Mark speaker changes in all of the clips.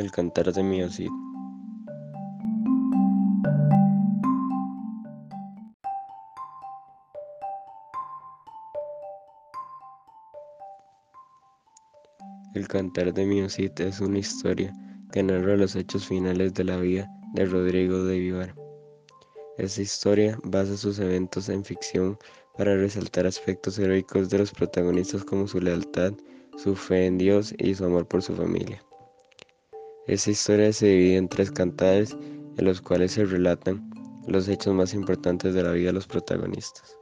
Speaker 1: El cantar de mi Cid. El cantar de mi es una historia que narra los hechos finales de la vida de Rodrigo de Vivar. Esta historia basa sus eventos en ficción para resaltar aspectos heroicos de los protagonistas como su lealtad, su fe en Dios y su amor por su familia. Esta historia se divide en tres cantares en los cuales se relatan los hechos más importantes de la vida de los protagonistas.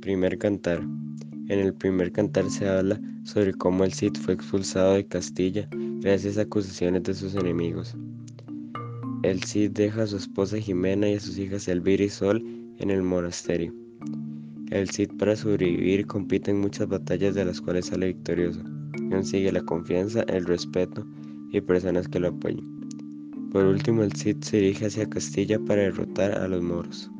Speaker 1: Primer cantar. En el primer cantar se habla sobre cómo el Cid fue expulsado de Castilla gracias a acusaciones de sus enemigos. El Cid deja a su esposa Jimena y a sus hijas Elvira y Sol en el monasterio. El Cid para sobrevivir compite en muchas batallas de las cuales sale victorioso. Consigue la confianza, el respeto y personas que lo apoyen. Por último, el Cid se dirige hacia Castilla para derrotar a los moros.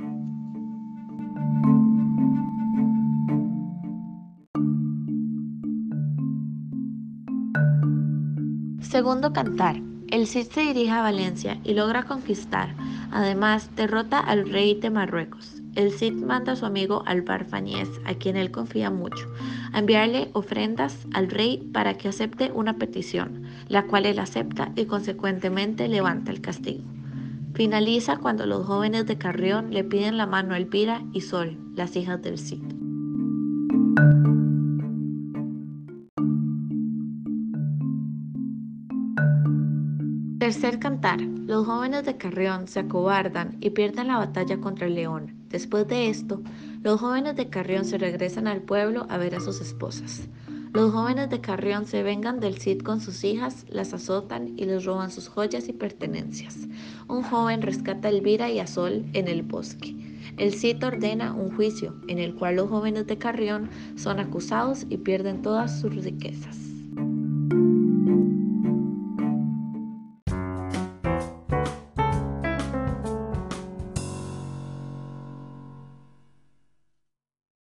Speaker 2: Segundo cantar. El Cid se dirige a Valencia y logra conquistar. Además, derrota al rey de Marruecos. El Cid manda a su amigo Alvar Fañez, a quien él confía mucho, a enviarle ofrendas al rey para que acepte una petición, la cual él acepta y consecuentemente levanta el castigo. Finaliza cuando los jóvenes de Carrión le piden la mano a Elvira y Sol, las hijas del Cid. Tercer cantar. Los jóvenes de Carrión se acobardan y pierden la batalla contra el león. Después de esto, los jóvenes de Carrión se regresan al pueblo a ver a sus esposas. Los jóvenes de Carrión se vengan del Cid con sus hijas, las azotan y les roban sus joyas y pertenencias. Un joven rescata a Elvira y a Sol en el bosque. El Cid ordena un juicio en el cual los jóvenes de Carrión son acusados y pierden todas sus riquezas.